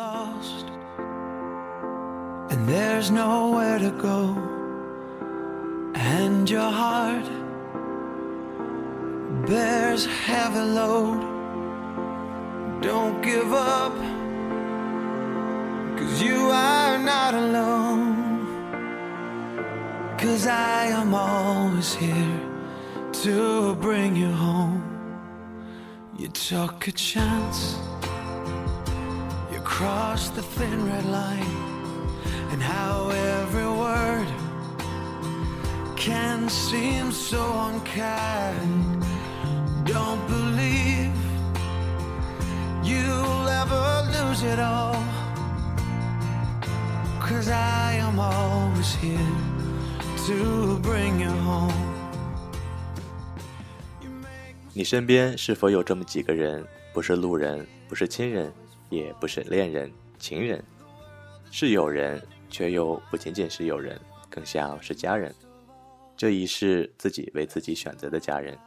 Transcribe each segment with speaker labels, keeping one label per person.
Speaker 1: lost. And there's nowhere to go. And your heart bears heavy load. Don't give up cause you are not alone. Cause i am always here to bring you home. You took a chance crossed the thin red line and how every word can seem so unkind don't believe you'll ever lose it all cause i am always here to bring you home
Speaker 2: 你身边是否有这么几个人，不是路人，不是亲人， 也不是恋人、情人，是友人，却又不仅仅是友人，更像是家人。这一世自己为自己选择的家人。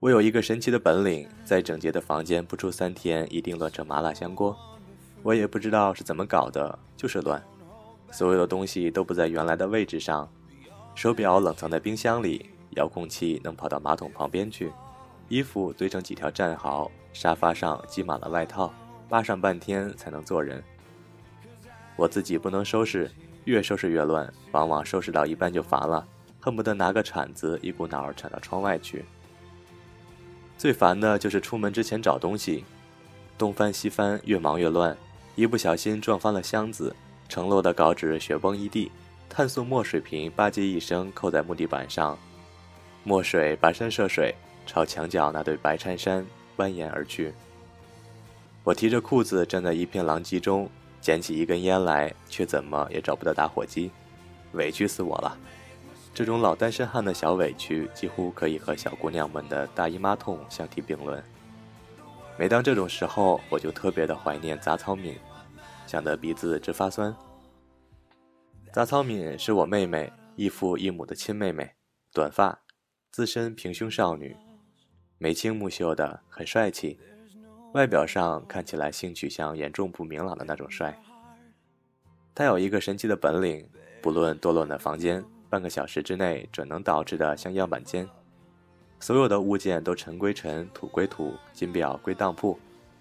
Speaker 2: 我有一个神奇的本领，在整洁的房间不出三天，一定乱成麻辣香锅。我也不知道是怎么搞的，就是乱。所有的东西都不在原来的位置上，手表冷藏在冰箱里，遥控器能跑到马桶旁边去。衣服堆成几条战壕，沙发上积满了外套，扒上半天才能做人。我自己不能收拾，越收拾越乱，往往收拾到一半就烦了，恨不得拿个铲子一股脑儿铲到窗外去。最烦的就是出门之前找东西，东翻西翻，越忙越乱，一不小心撞翻了箱子，承摞的稿纸雪崩一地，碳素墨水瓶吧唧一声扣在木地板上，墨水跋山涉水。朝墙角那对白衬衫蜿蜒而去。我提着裤子站在一片狼藉中，捡起一根烟来，却怎么也找不到打火机，委屈死我了。这种老单身汉的小委屈，几乎可以和小姑娘们的大姨妈痛相提并论。每当这种时候，我就特别的怀念杂草敏，想得鼻子直发酸。杂草敏是我妹妹，异父异母的亲妹妹，短发，资深平胸少女。眉清目秀的，很帅气，外表上看起来性取向严重不明朗的那种帅。他有一个神奇的本领，不论多乱的房间，半个小时之内准能捯饬的像样板间。所有的物件都尘归尘，土归土，金表归当铺，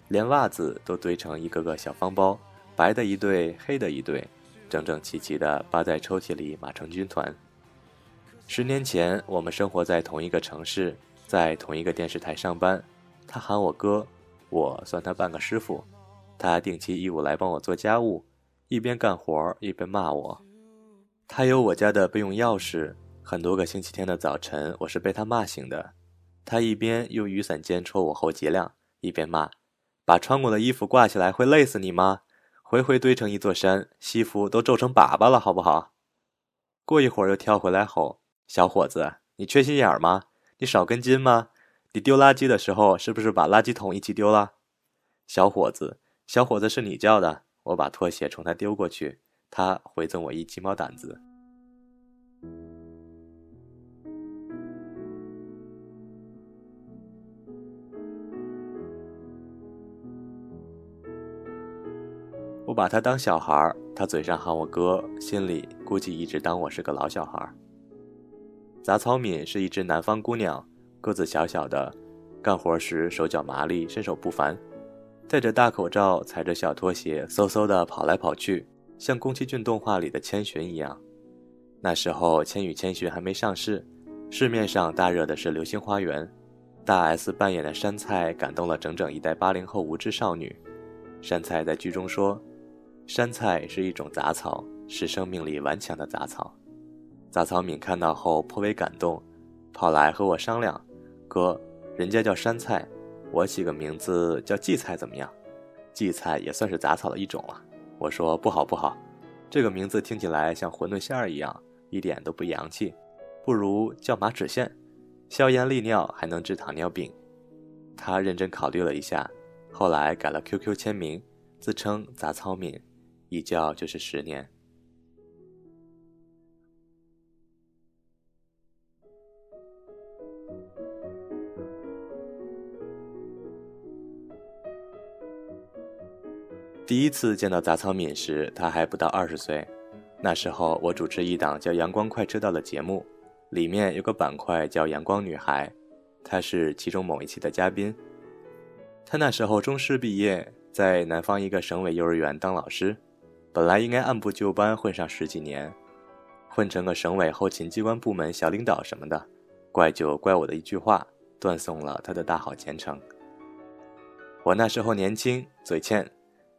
Speaker 2: 连袜子都堆成一个个小方包，白的一对，黑的一对，整整齐齐的扒在抽屉里，码成军团。十年前，我们生活在同一个城市。在同一个电视台上班，他喊我哥，我算他半个师傅。他定期义务来帮我做家务，一边干活一边骂我。他有我家的备用钥匙，很多个星期天的早晨，我是被他骂醒的。他一边用雨伞尖戳我后脊梁，一边骂：“把穿过的衣服挂起来会累死你吗？回回堆成一座山，西服都皱成粑粑了，好不好？”过一会儿又跳回来吼：“小伙子，你缺心眼吗？”你少根筋吗？你丢垃圾的时候是不是把垃圾桶一起丢了？小伙子，小伙子是你叫的。我把拖鞋冲他丢过去，他回赠我一鸡毛掸子。我把他当小孩他嘴上喊我哥，心里估计一直当我是个老小孩杂草敏是一只南方姑娘，个子小小的，干活时手脚麻利，身手不凡。戴着大口罩，踩着小拖鞋，嗖嗖地跑来跑去，像宫崎骏动画里的千寻一样。那时候，《千与千寻》还没上市，市面上大热的是《流星花园》。大 S 扮演的杉菜感动了整整一代八零后无知少女。杉菜在剧中说：“杉菜是一种杂草，是生命力顽强的杂草。”杂草敏看到后颇为感动，跑来和我商量：“哥，人家叫山菜，我起个名字叫荠菜怎么样？荠菜也算是杂草的一种了。”我说：“不好不好，这个名字听起来像馄饨馅儿一样，一点都不洋气，不如叫马齿苋，消炎利尿，还能治糖尿病。”他认真考虑了一下，后来改了 QQ 签名，自称杂草敏，一叫就是十年。第一次见到杂草敏时，他还不到二十岁。那时候我主持一档叫《阳光快车道》的节目，里面有个板块叫“阳光女孩”，她是其中某一期的嘉宾。她那时候中师毕业，在南方一个省委幼儿园当老师，本来应该按部就班混上十几年，混成个省委后勤机关部门小领导什么的。怪就怪我的一句话，断送了她的大好前程。我那时候年轻，嘴欠，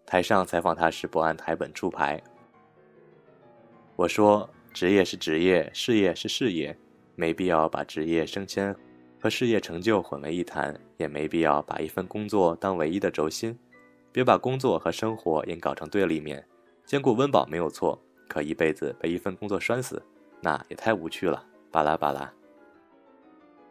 Speaker 2: 台上采访他时不按台本出牌。我说：“职业是职业，事业是事业，没必要把职业升迁和事业成就混为一谈，也没必要把一份工作当唯一的轴心。别把工作和生活硬搞成对立面，兼顾温饱没有错，可一辈子被一份工作拴死，那也太无趣了。”巴拉巴拉。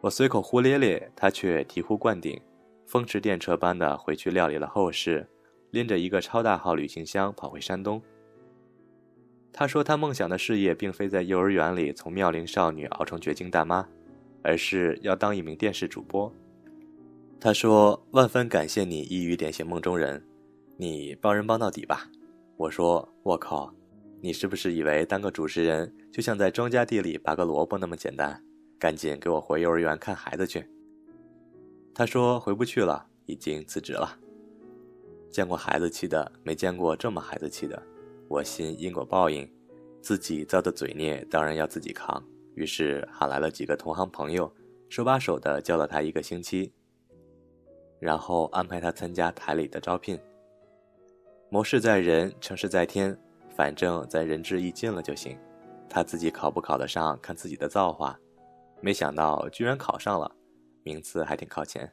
Speaker 2: 我随口胡咧咧，他却醍醐灌顶，风驰电掣般的回去料理了后事，拎着一个超大号旅行箱跑回山东。他说：“他梦想的事业并非在幼儿园里从妙龄少女熬成绝经大妈，而是要当一名电视主播。”他说：“万分感谢你一语点醒梦中人，你帮人帮到底吧。”我说：“我靠，你是不是以为当个主持人就像在庄稼地里拔个萝卜那么简单？赶紧给我回幼儿园看孩子去。”他说：“回不去了，已经辞职了。”见过孩子气的，没见过这么孩子气的。我信因果报应，自己造的嘴孽当然要自己扛。于是喊来了几个同行朋友，手把手的教了他一个星期，然后安排他参加台里的招聘。谋事在人，成事在天，反正咱仁至义尽了就行。他自己考不考得上，看自己的造化。没想到居然考上了，名次还挺靠前。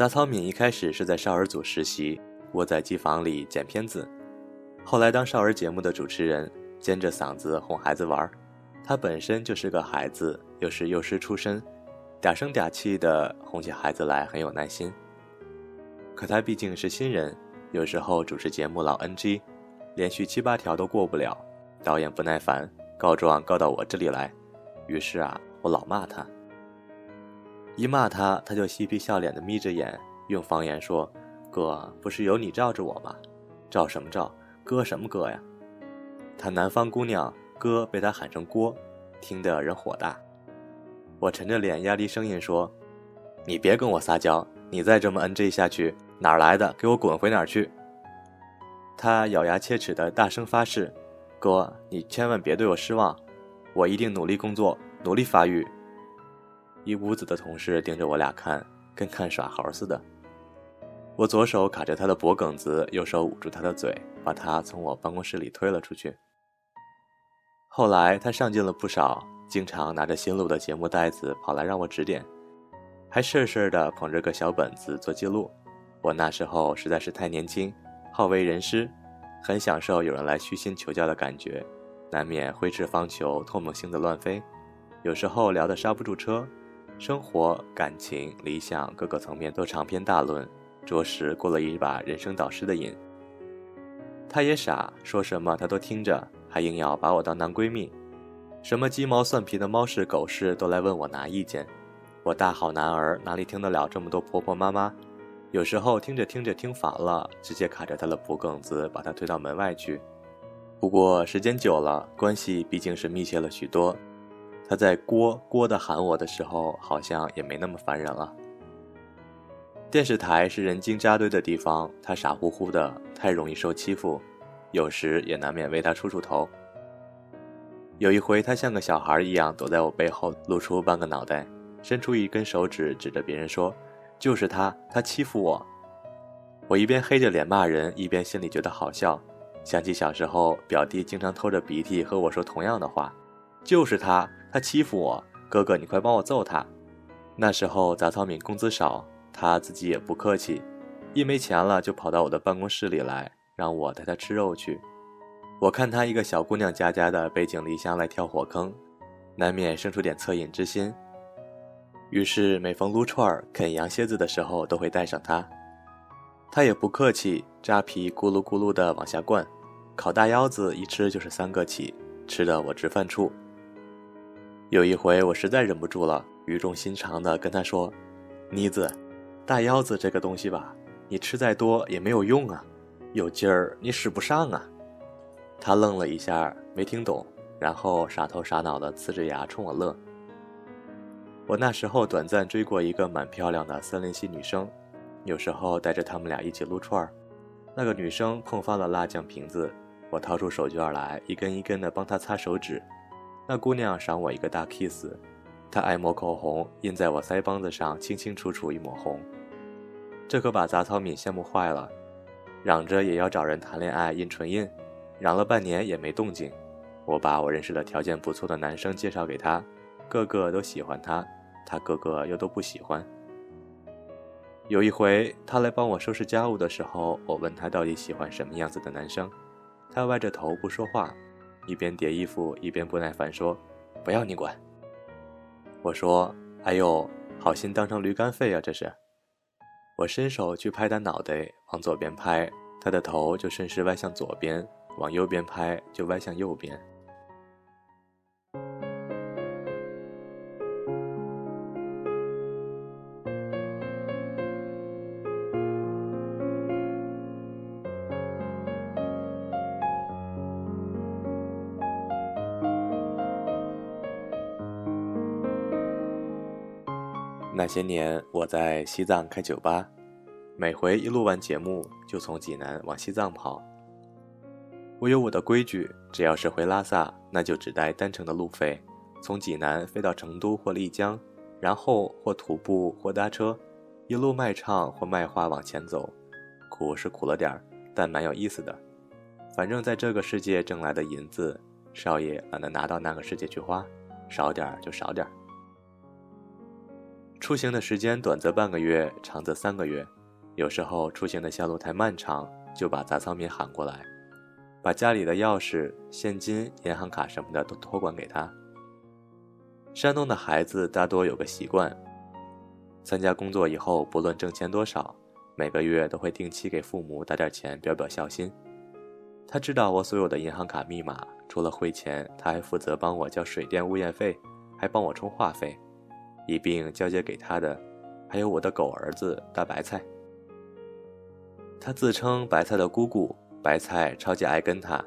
Speaker 2: 杂草敏一开始是在少儿组实习，窝在机房里剪片子，后来当少儿节目的主持人，尖着嗓子哄孩子玩。他本身就是个孩子，又是幼师出身，嗲声嗲气的哄起孩子来很有耐心。可他毕竟是新人，有时候主持节目老 NG，连续七八条都过不了，导演不耐烦，告状告到我这里来，于是啊，我老骂他。一骂他，他就嬉皮笑脸的眯着眼，用方言说：“哥，不是有你罩着我吗？罩什么罩？哥什么哥呀？”他南方姑娘，哥被他喊成锅，听得人火大。我沉着脸，压低声音说：“你别跟我撒娇，你再这么 NG 下去，哪儿来的？给我滚回哪儿去！”他咬牙切齿的大声发誓：“哥，你千万别对我失望，我一定努力工作，努力发育。”一屋子的同事盯着我俩看，跟看耍猴似的。我左手卡着他的脖梗子，右手捂住他的嘴，把他从我办公室里推了出去。后来他上进了不少，经常拿着新录的节目袋子跑来让我指点，还事事的捧着个小本子做记录。我那时候实在是太年轻，好为人师，很享受有人来虚心求教的感觉，难免挥斥方遒，唾沫星子乱飞，有时候聊得刹不住车。生活、感情、理想各个层面都长篇大论，着实过了一把人生导师的瘾。他也傻，说什么他都听着，还硬要把我当男闺蜜，什么鸡毛蒜皮的猫事狗事都来问我拿意见。我大好男儿哪里听得了这么多婆婆妈妈？有时候听着听着听烦了，直接卡着他的脖梗子，把他推到门外去。不过时间久了，关系毕竟是密切了许多。他在“锅锅”的喊我的时候，好像也没那么烦人了。电视台是人精扎堆的地方，他傻乎乎的，太容易受欺负，有时也难免为他出出头。有一回，他像个小孩一样躲在我背后，露出半个脑袋，伸出一根手指指着别人说：“就是他，他欺负我。”我一边黑着脸骂人，一边心里觉得好笑，想起小时候表弟经常偷着鼻涕和我说同样的话：“就是他。”他欺负我，哥哥，你快帮我揍他。那时候杂草敏工资少，他自己也不客气，一没钱了就跑到我的办公室里来，让我带他吃肉去。我看他一个小姑娘家家的背井离乡来跳火坑，难免生出点恻隐之心。于是每逢撸串、啃羊蝎子的时候，都会带上他。他也不客气，扎皮咕噜咕噜的往下灌，烤大腰子一吃就是三个起，吃的我直犯怵。有一回我实在忍不住了，语重心长的跟他说：“妮子，大腰子这个东西吧，你吃再多也没有用啊，有劲儿你使不上啊。”他愣了一下，没听懂，然后傻头傻脑的呲着牙冲我乐。我那时候短暂追过一个蛮漂亮的森林系女生，有时候带着他们俩一起撸串儿。那个女生碰翻了辣酱瓶子，我掏出手绢来，一根一根的帮她擦手指。那姑娘赏我一个大 kiss，她爱抹口红，印在我腮帮子上清清楚楚一抹红。这可把杂草敏羡慕坏了，嚷着也要找人谈恋爱印唇印。嚷了半年也没动静，我把我认识的条件不错的男生介绍给他，个个都喜欢他，他个个又都不喜欢。有一回他来帮我收拾家务的时候，我问他到底喜欢什么样子的男生，他歪着头不说话，一边叠衣服一边不耐烦说：“不要你管。”我说：“哎呦，好心当成驴肝肺啊，这是！”我伸手去拍他脑袋，往左边拍，他的头就顺势歪向左边。往右边拍，就歪向右边。些年，我在西藏开酒吧，每回一录完节目，就从济南往西藏跑。我有我的规矩，只要是回拉萨，那就只带单程的路费，从济南飞到成都或丽江，然后或徒步或搭车，一路卖唱或卖花往前走。苦是苦了点儿，但蛮有意思的。反正在这个世界挣来的银子，少爷懒得拿到那个世界去花，少点儿就少点儿。出行的时间短则半个月，长则三个月，有时候出行的线路太漫长，就把杂草民喊过来。把家里的钥匙、现金、银行卡什么的都托管给他。山东的孩子大多有个习惯：参加工作以后，不论挣钱多少，每个月都会定期给父母打点钱，表表孝心。他知道我所有的银行卡密码，除了汇钱，他还负责帮我交水电物业费，还帮我充话费，一并交接给他的，还有我的狗儿子大白菜。他自称白菜的姑姑。白菜超级爱跟他，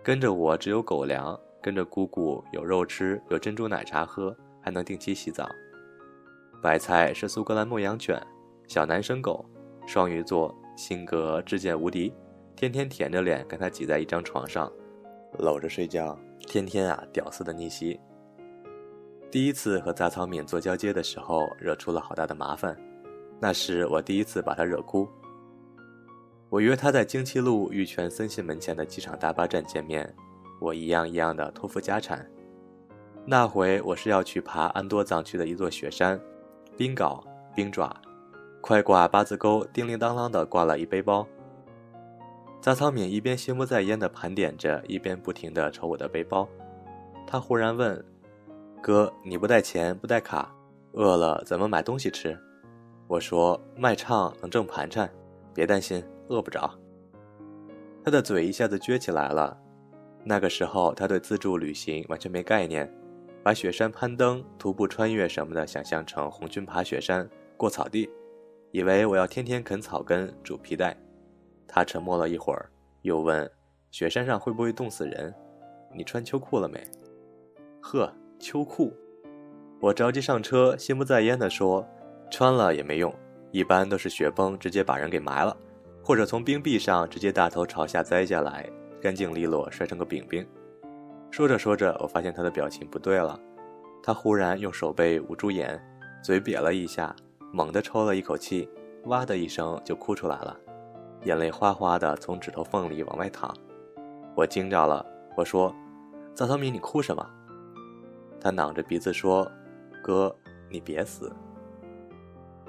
Speaker 2: 跟着我只有狗粮，跟着姑姑有肉吃，有珍珠奶茶喝，还能定期洗澡。白菜是苏格兰牧羊犬，小男生狗，双鱼座，性格至贱无敌，天天舔着脸跟他挤在一张床上，搂着睡觉，天天啊屌丝的逆袭。第一次和杂草敏做交接的时候，惹出了好大的麻烦，那是我第一次把他惹哭。我约他在京七路玉泉森信门前的机场大巴站见面，我一样一样的托付家产。那回我是要去爬安多藏区的一座雪山，冰镐、冰爪，快挂八字钩，叮铃当啷的挂了一背包。杂草敏一边心不在焉的盘点着，一边不停的瞅我的背包。他忽然问：“哥，你不带钱，不带卡，饿了怎么买东西吃？”我说：“卖唱能挣盘缠，别担心。”饿不着，他的嘴一下子撅起来了。那个时候，他对自助旅行完全没概念，把雪山攀登、徒步穿越什么的想象成红军爬雪山、过草地，以为我要天天啃草根、煮皮带。他沉默了一会儿，又问：“雪山上会不会冻死人？你穿秋裤了没？”“呵，秋裤。”我着急上车，心不在焉地说：“穿了也没用，一般都是雪崩直接把人给埋了。”或者从冰壁上直接大头朝下栽下来，干净利落，摔成个饼饼。说着说着，我发现他的表情不对了，他忽然用手背捂住眼，嘴瘪了一下，猛地抽了一口气，哇的一声就哭出来了，眼泪哗哗的从指头缝里往外淌。我惊着了，我说：“赵小敏，你哭什么？”他囔着鼻子说：“哥，你别死。”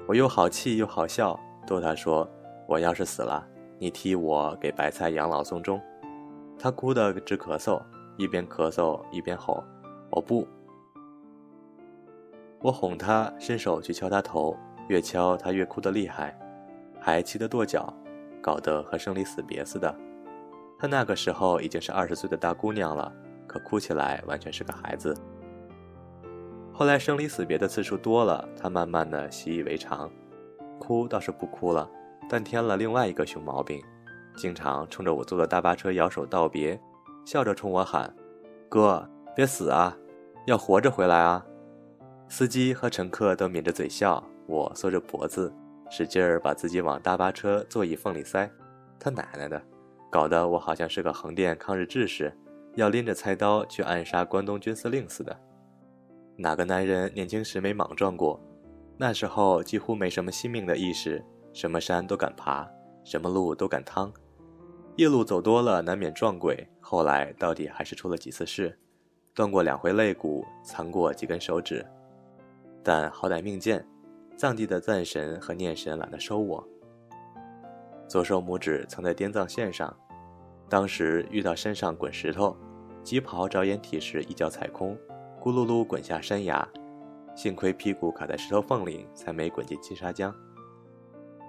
Speaker 2: 我又好气又好笑，逗他说。我要是死了，你替我给白菜养老送终。他哭得直咳嗽，一边咳嗽一边吼：“我不！”我哄他，伸手去敲他头，越敲他越哭得厉害，还气得跺脚，搞得和生离死别似的。他那个时候已经是二十岁的大姑娘了，可哭起来完全是个孩子。后来生离死别的次数多了，他慢慢的习以为常，哭倒是不哭了，但添了另外一个熊毛病，经常冲着我坐的大巴车摇手道别，笑着冲我喊：“哥，别死啊！”要活着回来啊！司机和乘客都抿着嘴笑，我缩着脖子，使劲儿把自己往大巴车座椅缝里塞。他奶奶的，搞得我好像是个横店抗日志士，要拎着菜刀去暗杀关东军司令似的。哪个男人年轻时没莽撞过？那时候几乎没什么惜命的意识，什么山都敢爬，什么路都敢趟。夜路走多了，难免撞鬼。后来到底还是出了几次事。断过两回肋骨，残过几根手指，但好歹命贱，藏地的赞神和念神懒得收我。左手拇指曾在滇藏线上，当时遇到山上滚石头，急跑找掩体时一脚踩空，咕噜噜滚下山崖，幸亏屁股卡在石头缝里，才没滚进金沙江。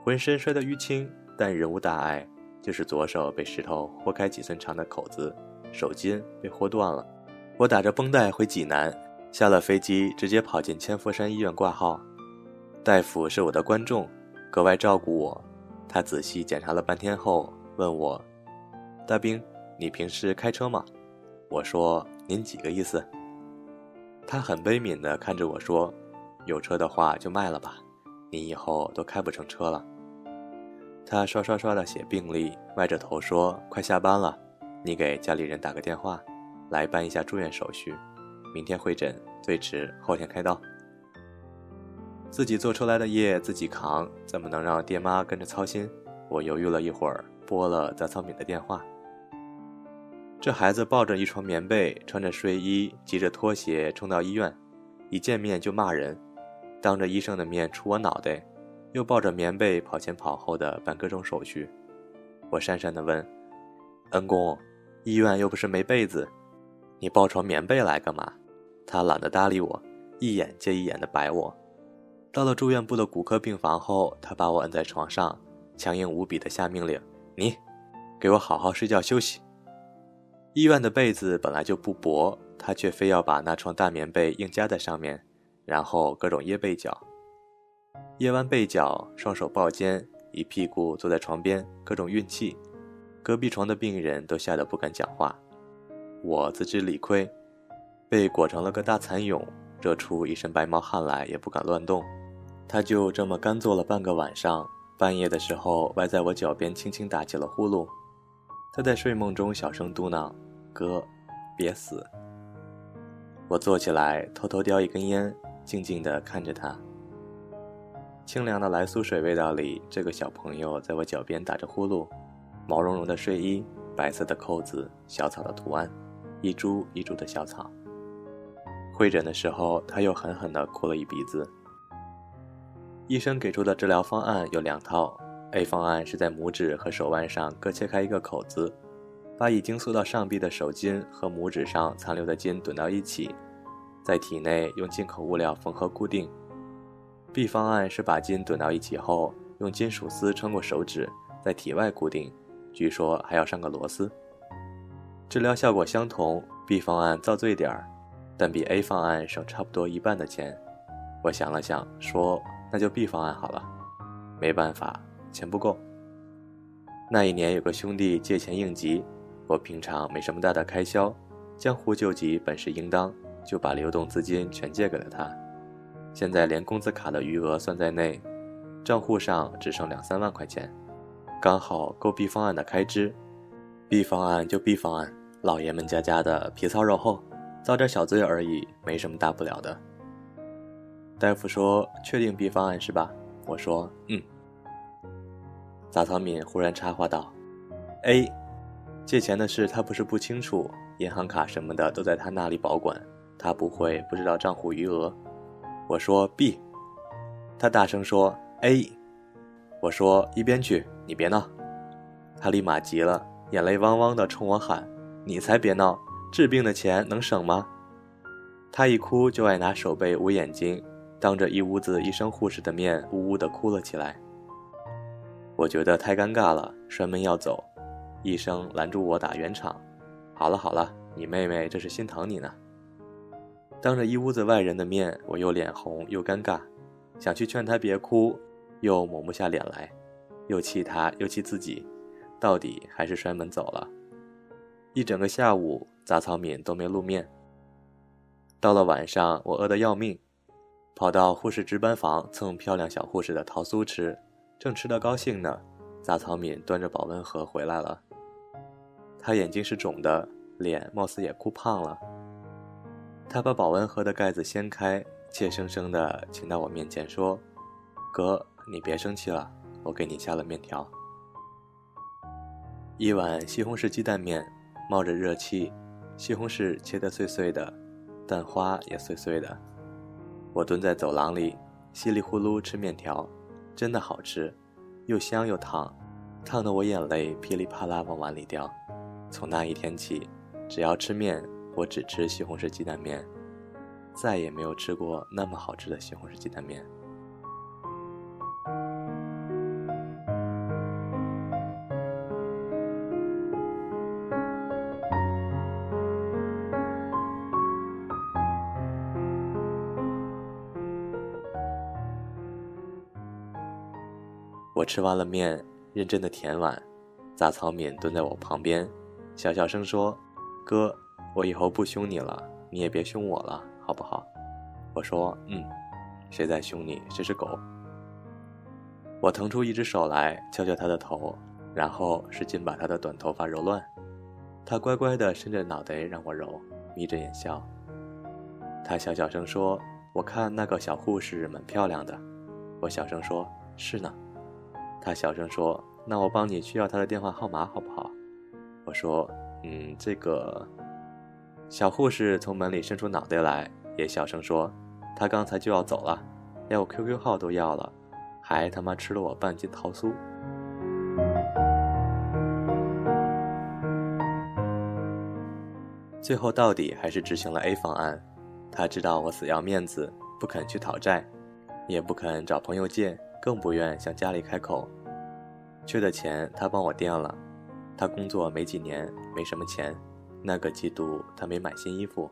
Speaker 2: 浑身摔得淤青，但人无大碍，就是左手被石头豁开几寸长的口子，手筋被豁断了。我打着绷带回济南，下了飞机直接跑进千佛山医院挂号。大夫是我的观众，格外照顾我。他仔细检查了半天后问我：“大兵，你平时开车吗？”我说：“您几个意思？”他很悲悯地看着我说：“有车的话就卖了吧，你以后都开不成车了。”他刷刷刷地写病历，歪着头说：“快下班了，你给家里人打个电话。”来办一下住院手续，明天会诊，最迟后天开刀。自己做出来的业自己扛，怎么能让爹妈跟着操心？我犹豫了一会儿，拨了杂草敏的电话。这孩子抱着一床棉被，穿着睡衣，急着拖鞋冲到医院，一见面就骂人，当着医生的面杵我脑袋，又抱着棉被跑前跑后的办各种手续。我讪讪地问：“恩公，医院又不是没被子。”你抱床棉被来干嘛？他懒得搭理我，一眼接一眼的白我。到了住院部的骨科病房后，他把我摁在床上，强硬无比的下命令：“你，给我好好睡觉休息。”医院的被子本来就不薄，他却非要把那床大棉被硬加在上面，然后各种掖被角。掖完被角，双手抱肩，一屁股坐在床边，各种运气。隔壁床的病人都吓得不敢讲话。我自知理亏，被裹成了个大蚕蛹，热出一身白毛汗来也不敢乱动。他就这么干坐了半个晚上，半夜的时候歪在我脚边轻轻打起了呼噜。他在睡梦中小声嘟囔：“哥，别死。”我坐起来，偷偷叼一根烟，静静地看着他。清凉的来苏水味道里，这个小朋友在我脚边打着呼噜，毛茸茸的睡衣，白色的扣子，小草的图案。一株一株的小草。会诊的时候，他又狠狠地哭了一鼻子。医生给出的治疗方案有两套：A 方案是在拇指和手腕上各切开一个口子，把已经缩到上臂的手筋和拇指上残留的筋怼到一起，在体内用进口物料缝合固定；B 方案是把筋怼到一起后，用金属丝穿过手指，在体外固定，据说还要上个螺丝。治疗效果相同，B 方案遭罪点儿，但比 A 方案省差不多一半的钱。我想了想，说：“那就 B 方案好了。”没办法，钱不够。那一年有个兄弟借钱应急，我平常没什么大的开销，江湖救急本是应当，就把流动资金全借给了他。现在连工资卡的余额算在内，账户上只剩两三万块钱，刚好够 B 方案的开支。B 方案就 B 方案。老爷们家家的皮糙肉厚，遭点小罪而已，没什么大不了的。大夫说：“确定 B 方案是吧？”我说：“嗯。”杂草敏忽然插话道：“A，借钱的事他不是不清楚，银行卡什么的都在他那里保管，他不会不知道账户余额。”我说：“B。”他大声说：“A。”我说：“一边去，你别闹。”他立马急了，眼泪汪汪的冲我喊。你才别闹，治病的钱能省吗？他一哭就爱拿手背捂眼睛，当着一屋子医生护士的面，呜呜的哭了起来。我觉得太尴尬了，摔门要走，医生拦住我打圆场：“好了好了，你妹妹这是心疼你呢。”当着一屋子外人的面，我又脸红又尴尬，想去劝她别哭，又抹不下脸来，又气她又气自己，到底还是摔门走了。一整个下午，杂草敏都没露面。到了晚上，我饿得要命。跑到护士值班房蹭漂亮小护士的桃酥吃，正吃得高兴呢，杂草敏端着保温盒回来了。他眼睛是肿的，脸貌似也哭胖了。他把保温盒的盖子掀开，怯生生地请到我面前说：“哥，你别生气了，我给你下了面条。一碗西红柿鸡蛋面，冒着热气，西红柿切得碎碎的，蛋花也碎碎的。”我蹲在走廊里，稀里呼噜吃面条，真的好吃，又香又烫，烫得我眼泪噼里啪啦往碗里掉。从那一天起，只要吃面，我只吃西红柿鸡蛋面，再也没有吃过那么好吃的西红柿鸡蛋面。吃完了面，认真的舔碗。杂草敏蹲在我旁边，小小声说：“哥，我以后不凶你了，你也别凶我了，好不好？”我说：“嗯，谁在凶你？这是狗。”我腾出一只手来，敲敲他的头，然后使劲把他的短头发揉乱。他乖乖地伸着脑袋让我揉，眯着眼笑。他小小声说：“我看那个小护士蛮漂亮的。”我小声说：“是呢。”他小声说：“那我帮你去要他的电话号码好不好？”我说：“嗯，这个。”小护士从门里伸出脑袋来，也小声说：“他刚才就要走了，连我 QQ 号都要了，还他妈吃了我半斤桃酥。”最后到底还是执行了 A 方案。他知道我死要面子，不肯去讨债，也不肯找朋友借。更不愿向家里开口，缺的钱他帮我垫了。他工作没几年，没什么钱。那个季度他没买新衣服。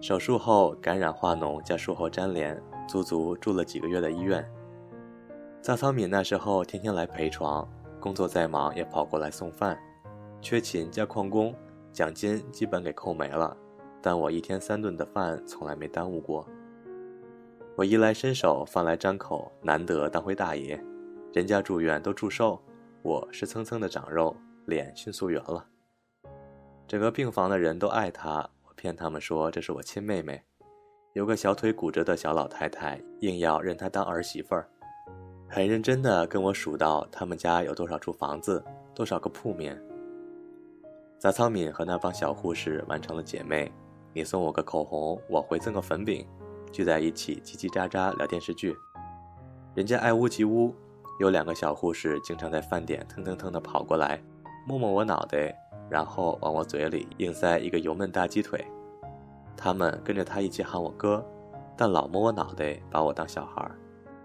Speaker 2: 手术后感染化脓加术后粘连，足足住了几个月的医院。杂草敏那时候天天来陪床，工作再忙也跑过来送饭。缺勤加旷工，奖金基本给扣没了，但我一天三顿的饭从来没耽误过。我衣来伸手，饭来张口，难得当回大爷。人家住院都祝寿，我是蹭蹭的长肉，脸迅速圆了。整个病房的人都爱她，我骗他们说这是我亲妹妹。有个小腿骨折的小老太太，硬要认她当儿媳妇儿，很认真的跟我数到他们家有多少处房子，多少个铺面。杂草敏和那帮小护士完成了姐妹，你送我个口红，我回赠个粉饼。聚在一起叽叽喳喳聊电视剧，人家爱屋及乌，有两个小护士经常在饭点腾腾腾地跑过来，摸摸我脑袋，然后往我嘴里硬塞一个油焖大鸡腿。他们跟着他一起喊我哥，但老摸我脑袋，把我当小孩，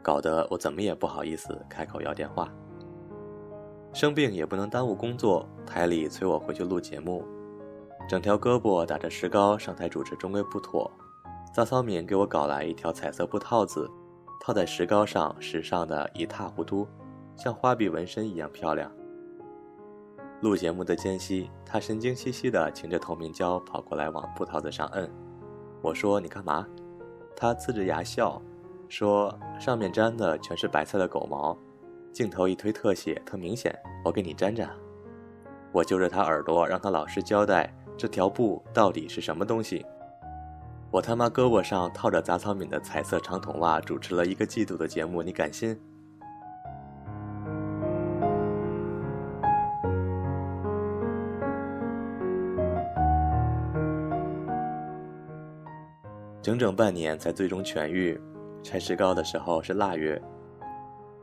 Speaker 2: 搞得我怎么也不好意思开口要电话。生病也不能耽误工作，台里催我回去录节目，整条胳膊打着石膏上台主持终归不妥。杂草敏给我搞来一条彩色布套子，套在石膏上，时尚的一塌糊涂，像花臂纹身一样漂亮。录节目的间隙，他神经兮兮的擎着透明胶跑过来往布套子上摁。我说：“你干嘛？”他呲着牙笑，说：“上面粘的全是白色的狗毛，镜头一推特写特明显，我给你粘粘。”我揪着他耳朵，让他老实交代这条布到底是什么东西。我他妈胳膊上套着杂草敏的彩色长筒袜，主持了一个季度的节目，你敢信？整整半年才最终痊愈。拆石膏的时候是腊月，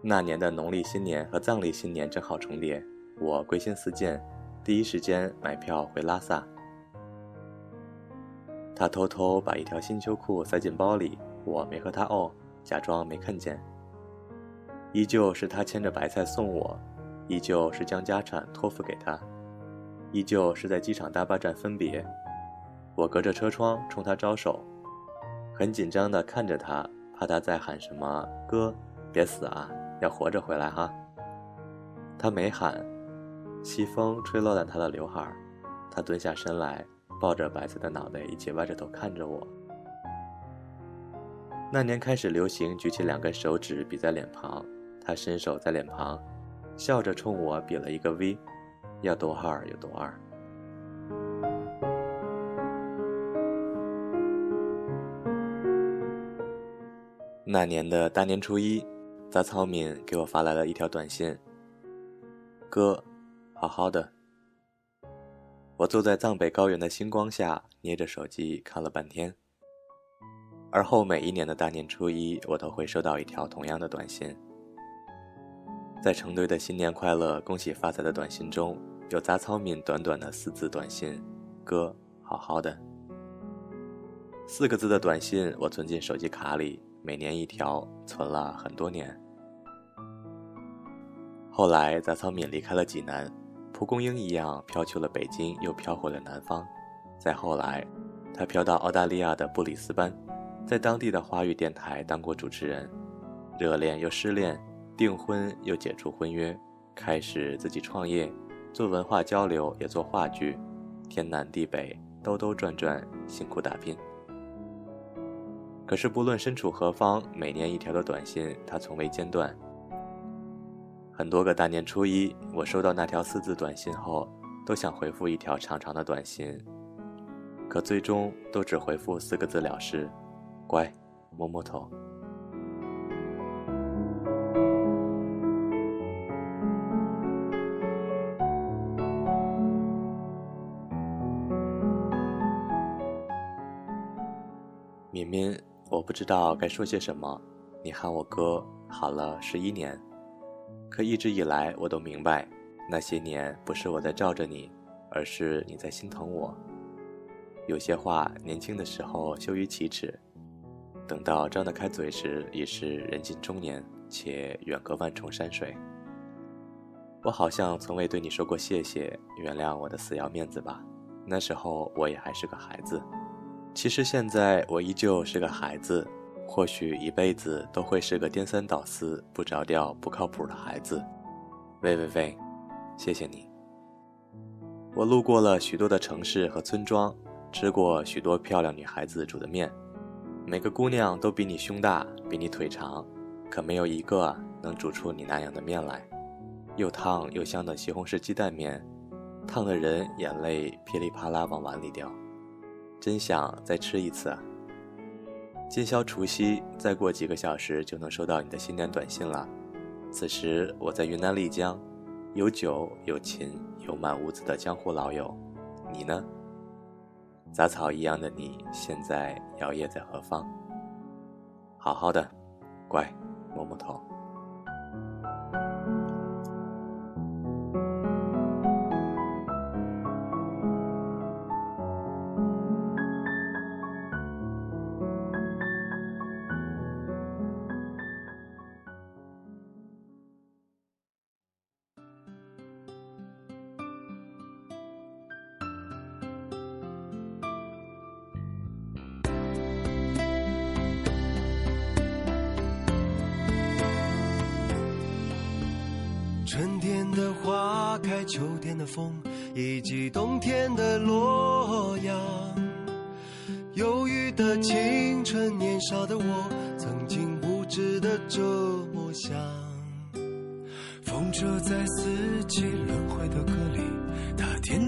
Speaker 2: 那年的农历新年和藏历新年正好重叠，我归心似箭，第一时间买票回拉萨。他偷偷把一条新秋裤塞进包里，我没和他哦，假装没看见。依旧是他牵着白菜送我，依旧是将家产托付给他，依旧是在机场大巴站分别。我隔着车窗冲他招手，很紧张地看着他，怕他在喊什么“哥，别死啊，要活着回来哈”。他没喊，西风吹落了他的刘海他蹲下身来，抱着白色的脑袋，一起歪着头看着我。那年开始流行举起两根手指比在脸庞，他伸手在脸庞，笑着冲我比了一个 V，要多二有多二。那年的大年初一，杂草敏给我发来了一条短信：“哥，好好的。”我坐在藏北高原的星光下，捏着手机看了半天。而后每一年的大年初一，我都会收到一条同样的短信。在成堆的“新年快乐，恭喜发财”的短信中，有杂草敏短短的四字短信：“哥，好好的。”四个字的短信，我存进手机卡里。每年一条，存了很多年。后来，杂草敏离开了济南，蒲公英一样飘去了北京，又飘回了南方。再后来，他飘到澳大利亚的布里斯班，在当地的华语电台当过主持人。热恋又失恋，订婚又解除婚约，开始自己创业，做文化交流，也做话剧，天南地北，兜兜转转，辛苦打拼。可是，不论身处何方，每年一条的短信，他从未间断。很多个大年初一，我收到那条四字短信后，都想回复一条长长的短信，可最终都只回复四个字了事：乖，摸摸头。敏敏。我不知道该说些什么，你喊我哥好了十一年，可一直以来我都明白，那些年不是我在罩着你，而是你在心疼我。有些话年轻的时候羞于启齿，等到张得开嘴时，已是人近中年，且远隔万重山水。我好像从未对你说过谢谢，原谅我的死要面子吧。那时候我也还是个孩子。其实现在我依旧是个孩子，或许一辈子都会是个颠三倒四、不着调、不靠谱的孩子。喂喂喂，谢谢你。我路过了许多的城市和村庄，吃过许多漂亮女孩子煮的面，每个姑娘都比你胸大，比你腿长，可没有一个能煮出你那样的面来。又烫又香的西红柿鸡蛋面，烫的人眼泪噼里啪啦往碗里掉。真想再吃一次啊！今宵除夕，再过几个小时就能收到你的新年短信了。此时我在云南丽江，有酒有琴有满屋子的江湖老友。你呢？杂草一样的你，现在摇曳在何方？好好的，乖，摸摸头。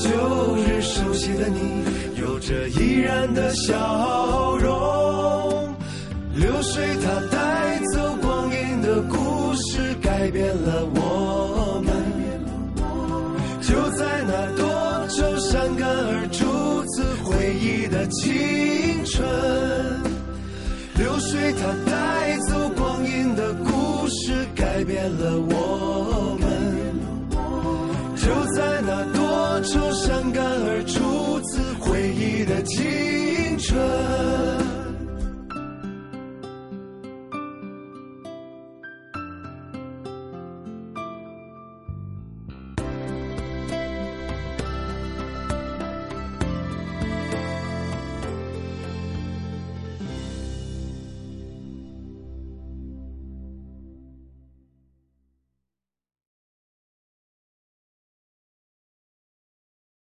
Speaker 1: 旧日熟悉的
Speaker 3: 你，有着依然的笑容。流水它带走光阴的故事，改变了我们。就在那多。愁善感而初次回忆的青春，流水它带走光阴的故事，改变了我愁伤感而初次回忆的青春。